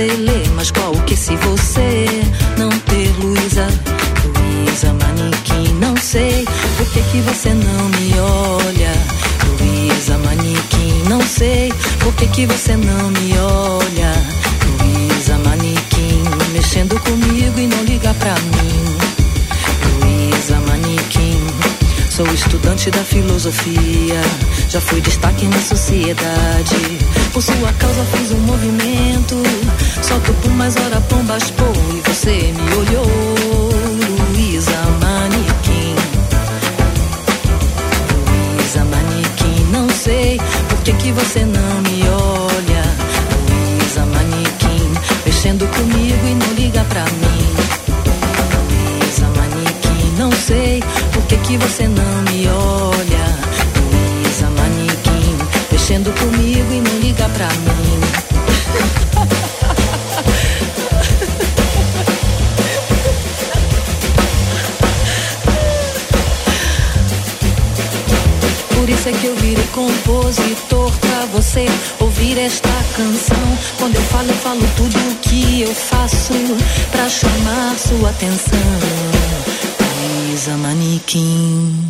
Você lê. Mas qual que se você não ter Luísa? Luísa Manequim, não sei por que, que você não me olha. Luísa Manequim, não sei por que, que você não me olha. Estudante da filosofia já fui destaque na sociedade. Por sua causa fiz um movimento. Solto por mais hora pombas pô e você me olhou. Luísa Manequim, não sei por que que você não me olha. Luísa Manequim, mexendo comigo e não liga pra mim. Luísa Manequim, não sei por que que você não pra mim. Por isso é que eu virei compositor pra você ouvir esta canção. Quando eu falo, eu falo tudo o que eu faço pra chamar sua atenção. Luísa Manequim.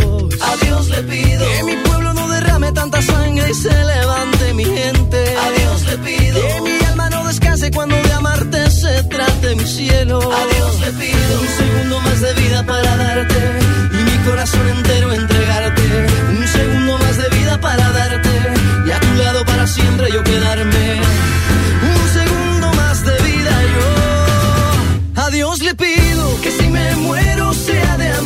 A Dios le pido que mi pueblo no derrame tanta sangre y se levante mi gente. A Dios le pido que mi alma no descanse cuando de amarte se trate mi cielo. A Dios le pido un segundo más de vida para darte y mi corazón entero entregarte. Un segundo más de vida para darte y a tu lado para siempre yo quedarme. Un segundo más de vida yo. A Dios le pido que si me muero sea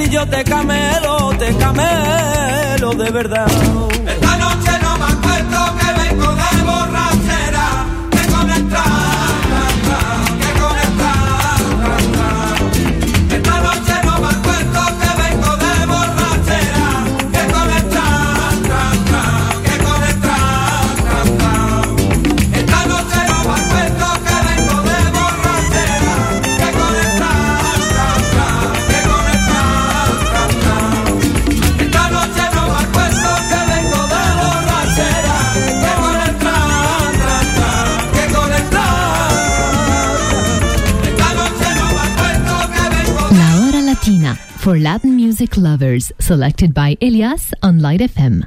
Si yo te camelo, te camelo de verdad. for Latin music lovers, selected by Elias on Light FM.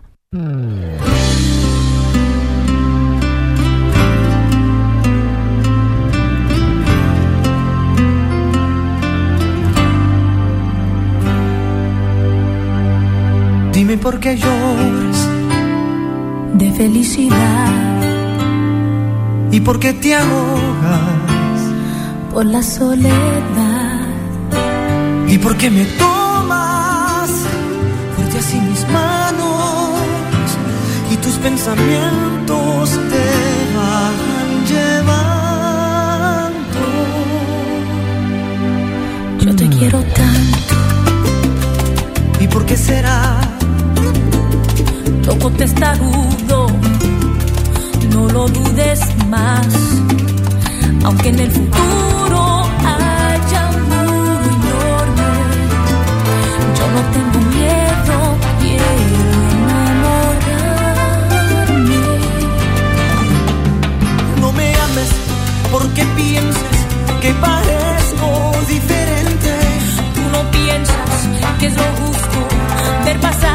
Dime por qué lloras de felicidad y por qué te ahogas por la soledad y por qué me to así mis manos y tus pensamientos te van llevando. Yo te mm. quiero tanto. ¿Y por qué será? Loco testarudo, no lo dudes más, aunque en el futuro haya un muro enorme, yo no tengo miedo. porque piensas que parezco diferente. Tú no piensas que es lo justo ver pasar.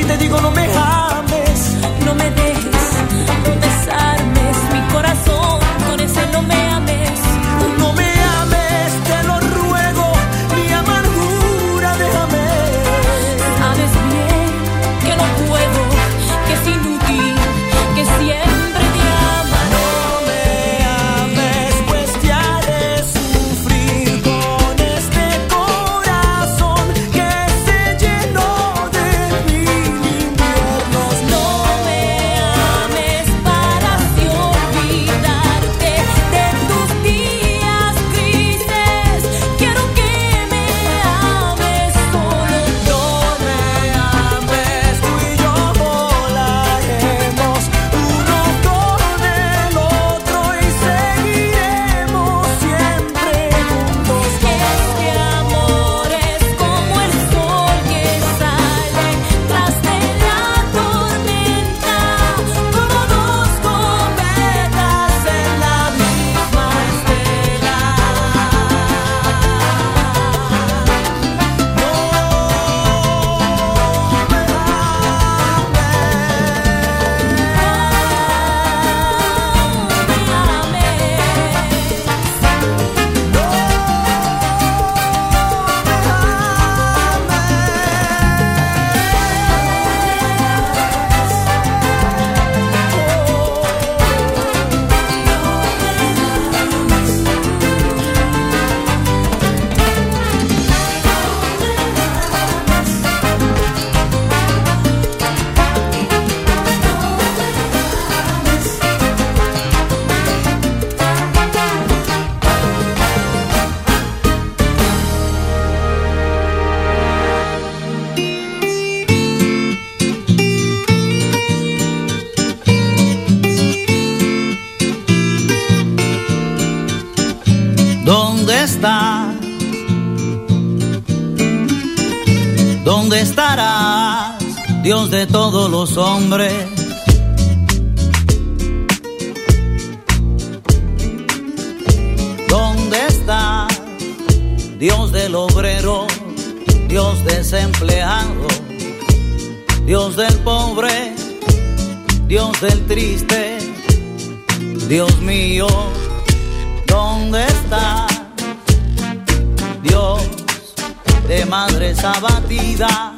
Si te digo no me ames. Dios de todos los hombres? ¿Dónde estás, Dios del obrero, Dios desempleado, Dios del pobre, Dios del triste, Dios mío? ¿Dónde está Dios de madres abatidas?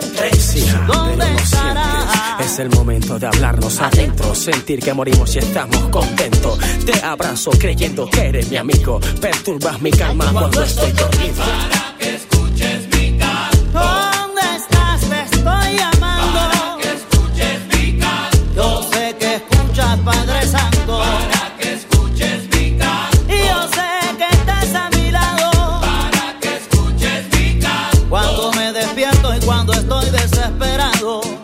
Vientre Sí, ¿Dónde pero no estará? siempre Es el momento de hablarnos adentro Sentir que morimos y estamos contentos Te abrazo creyendo que eres mi amigo Perturbas mi calma cuando estoy dormido ¿Dónde estás? Te estoy llamando. Yo sé que escuchas, Padre Santo. Y yo sé que estás a mi lado. Cuando me despierto y cuando estoy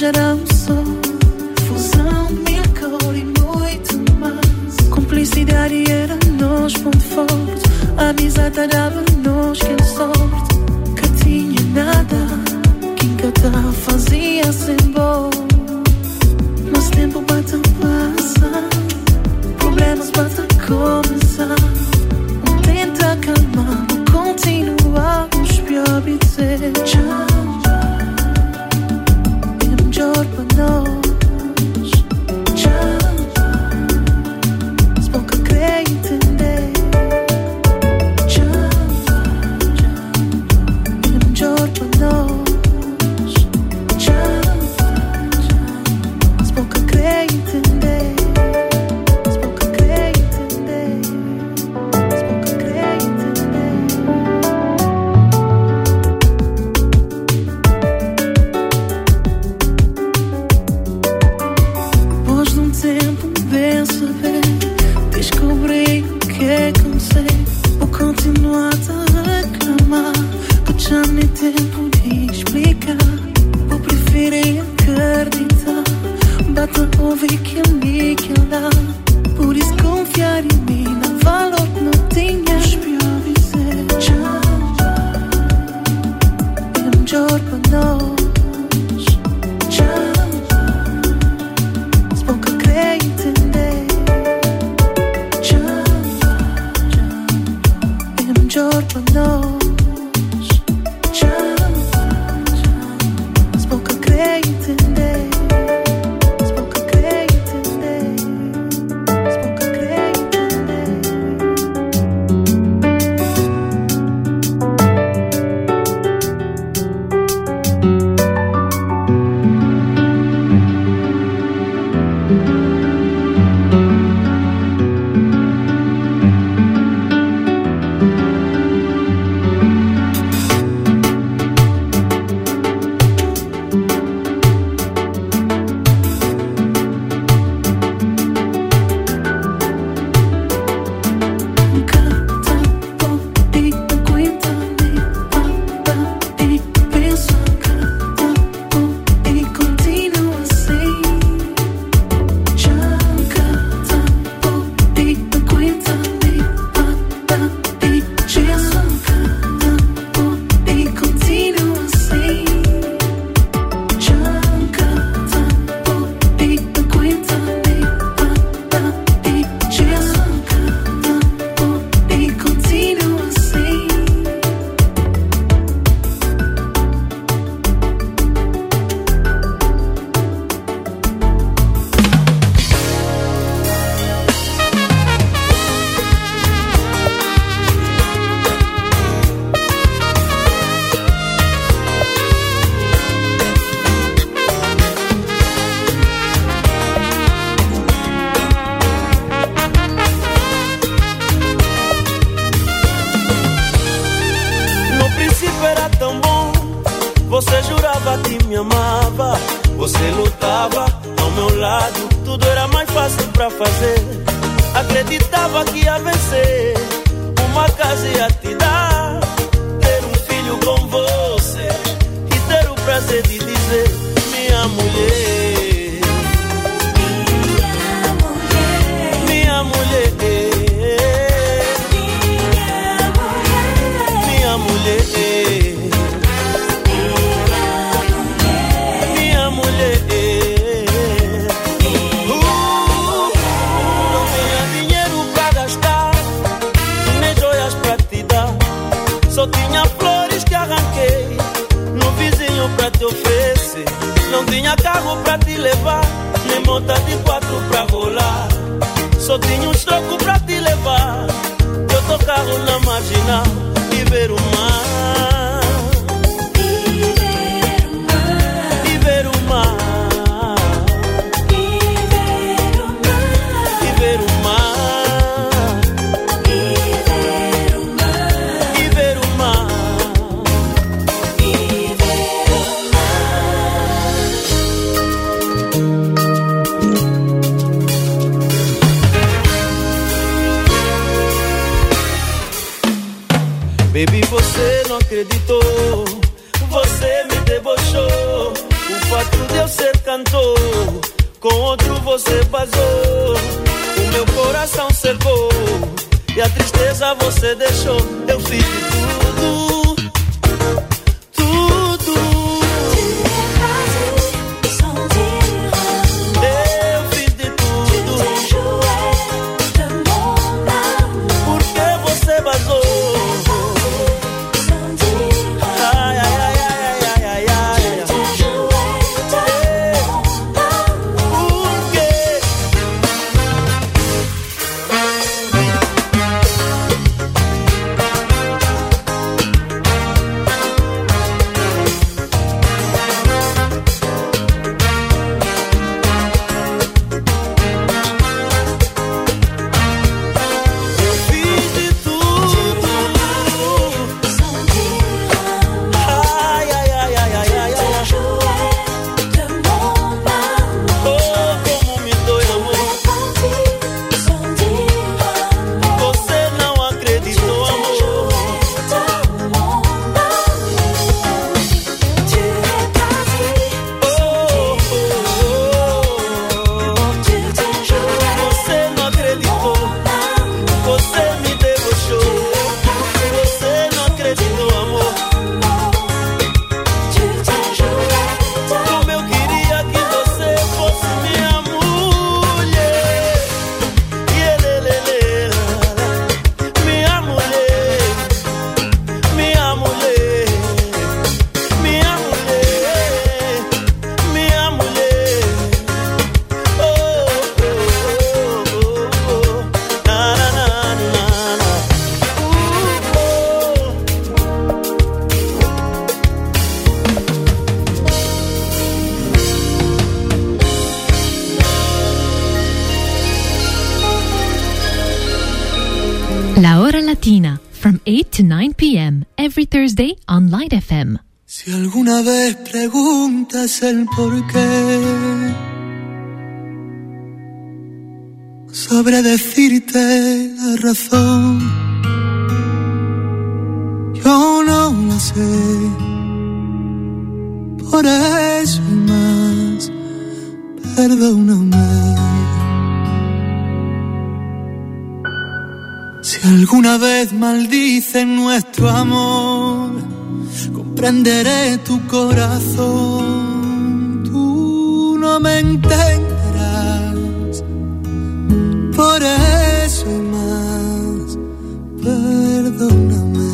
geral Com outro você vazou. O meu coração secou. E a tristeza você deixou. Eu fiz. Tudo. Latina, from 8 to 9 p.m. every Thursday on Light FM. Si alguna vez preguntas el por qué, sabré decirte la razón. Yo no la sé, por eso más, perdóname. Alguna vez maldicen nuestro amor, comprenderé tu corazón. Tú no me entenderás. Por eso y más, perdóname.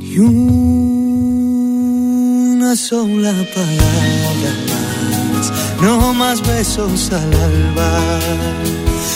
Y una sola palabra más, no más besos al alba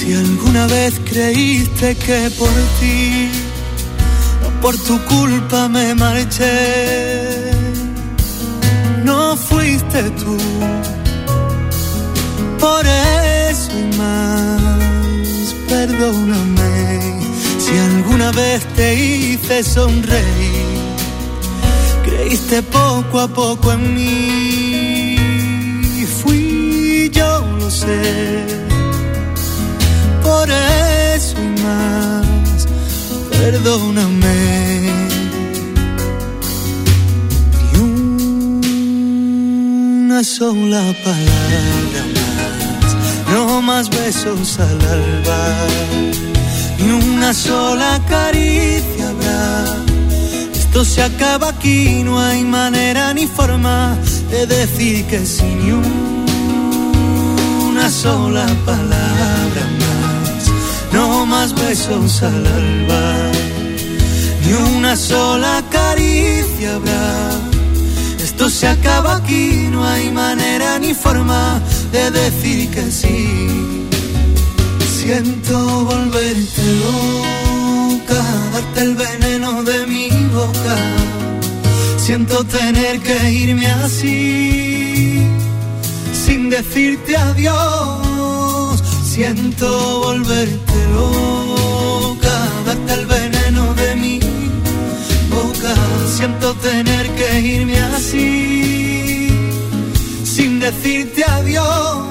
Si alguna vez creíste que por ti, no por tu culpa me marché, no fuiste tú. Por eso y más, perdóname. Si alguna vez te hice sonreír, creíste poco a poco en mí. Fui yo, lo sé por eso y más, perdóname. Y una sola palabra más, no más besos al alba, ni una sola caricia habrá. Esto se acaba aquí, no hay manera ni forma de decir que sí, ni una sola palabra más, más besos al alba, ni una sola caricia habrá. Esto se acaba aquí, no hay manera ni forma de decir que sí. Siento volverte loca, darte el veneno de mi boca. Siento tener que irme así, sin decirte adiós. Siento volverte loca, darte el veneno de mi boca. Siento tener que irme así, sin decirte adiós.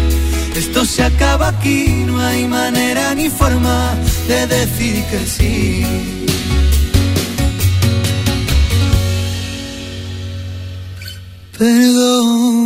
Esto se acaba aquí, no hay manera ni forma de decir que sí. Perdóname.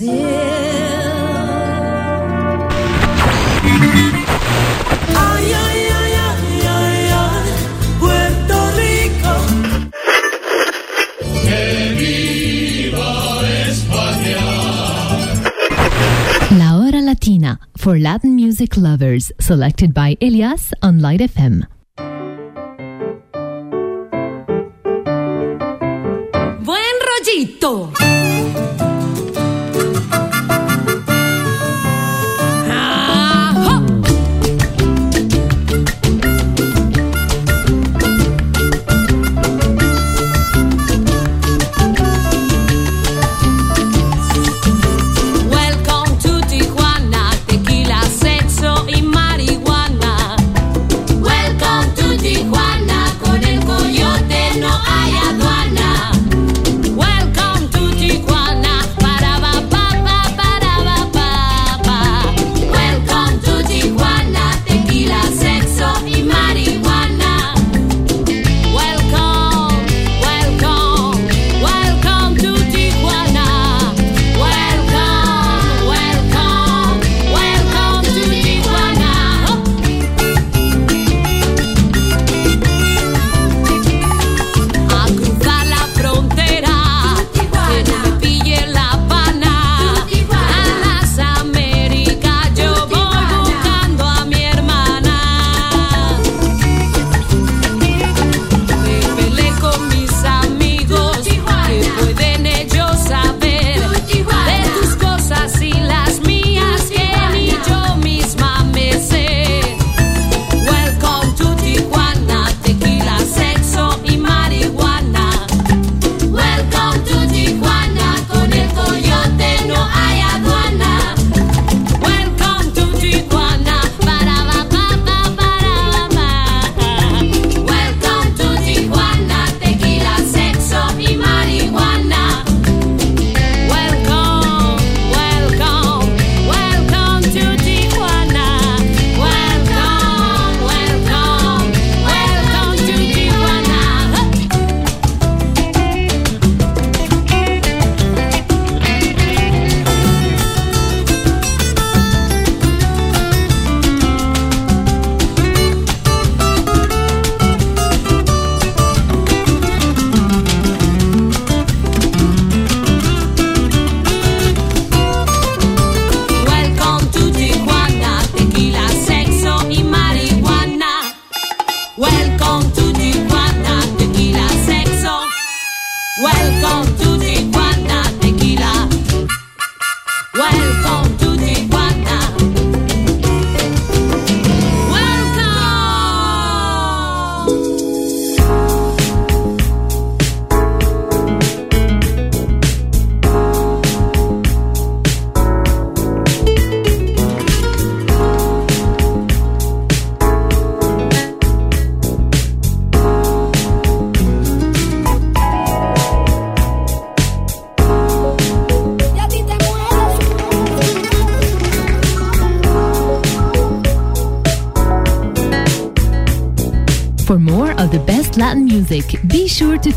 La hora Latina for Latin music lovers, selected by Elias on Light FM.